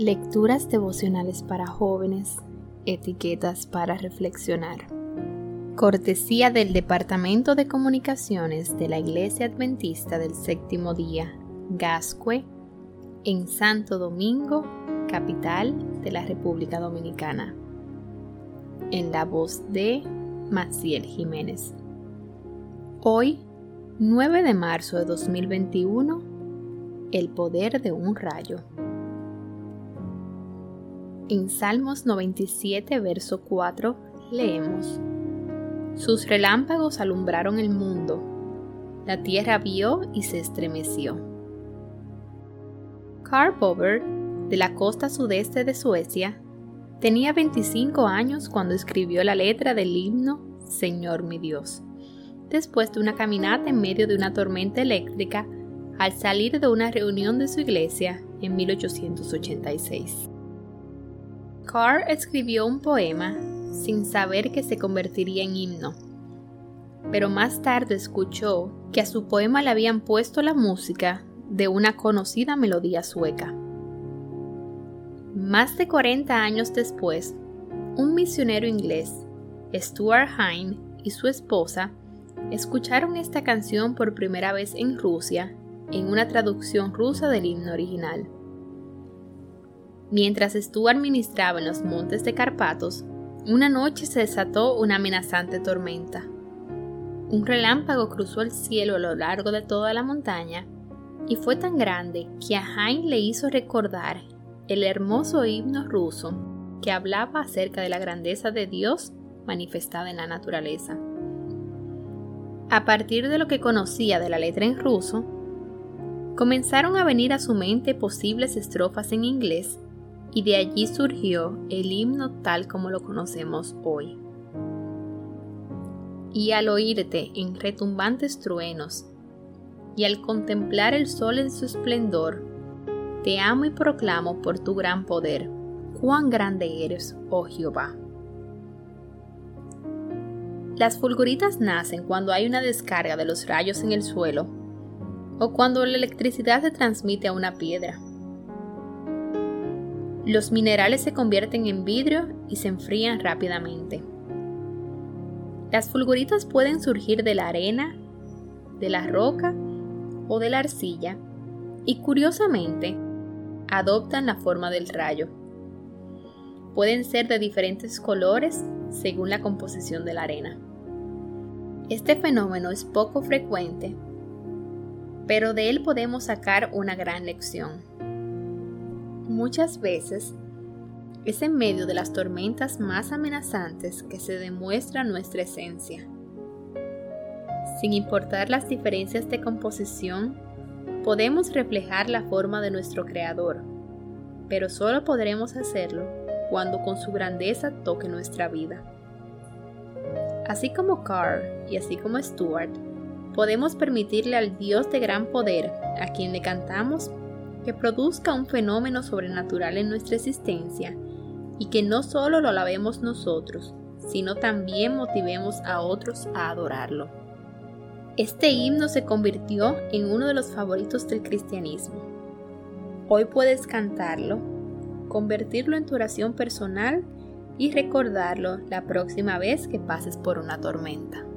Lecturas devocionales para jóvenes, etiquetas para reflexionar. Cortesía del Departamento de Comunicaciones de la Iglesia Adventista del Séptimo Día, Gascue, en Santo Domingo, capital de la República Dominicana. En la voz de Maciel Jiménez. Hoy, 9 de marzo de 2021, el poder de un rayo. En Salmos 97, verso 4, leemos, Sus relámpagos alumbraron el mundo, la tierra vio y se estremeció. Karl Bober, de la costa sudeste de Suecia, tenía 25 años cuando escribió la letra del himno Señor mi Dios, después de una caminata en medio de una tormenta eléctrica al salir de una reunión de su iglesia en 1886. Carr escribió un poema sin saber que se convertiría en himno, pero más tarde escuchó que a su poema le habían puesto la música de una conocida melodía sueca. Más de 40 años después, un misionero inglés, Stuart Hine, y su esposa escucharon esta canción por primera vez en Rusia en una traducción rusa del himno original. Mientras estuvo administraba en los montes de Carpatos, una noche se desató una amenazante tormenta. Un relámpago cruzó el cielo a lo largo de toda la montaña y fue tan grande que a Hain le hizo recordar el hermoso himno ruso que hablaba acerca de la grandeza de Dios manifestada en la naturaleza. A partir de lo que conocía de la letra en ruso, comenzaron a venir a su mente posibles estrofas en inglés y de allí surgió el himno tal como lo conocemos hoy. Y al oírte en retumbantes truenos, y al contemplar el sol en su esplendor, te amo y proclamo por tu gran poder, cuán grande eres, oh Jehová. Las fulguritas nacen cuando hay una descarga de los rayos en el suelo o cuando la electricidad se transmite a una piedra. Los minerales se convierten en vidrio y se enfrían rápidamente. Las fulguritas pueden surgir de la arena, de la roca o de la arcilla y curiosamente adoptan la forma del rayo. Pueden ser de diferentes colores según la composición de la arena. Este fenómeno es poco frecuente, pero de él podemos sacar una gran lección muchas veces es en medio de las tormentas más amenazantes que se demuestra nuestra esencia. Sin importar las diferencias de composición, podemos reflejar la forma de nuestro Creador, pero solo podremos hacerlo cuando con su grandeza toque nuestra vida. Así como Carr y así como Stuart, podemos permitirle al Dios de gran poder, a quien le cantamos, que produzca un fenómeno sobrenatural en nuestra existencia y que no solo lo alabemos nosotros, sino también motivemos a otros a adorarlo. Este himno se convirtió en uno de los favoritos del cristianismo. Hoy puedes cantarlo, convertirlo en tu oración personal y recordarlo la próxima vez que pases por una tormenta.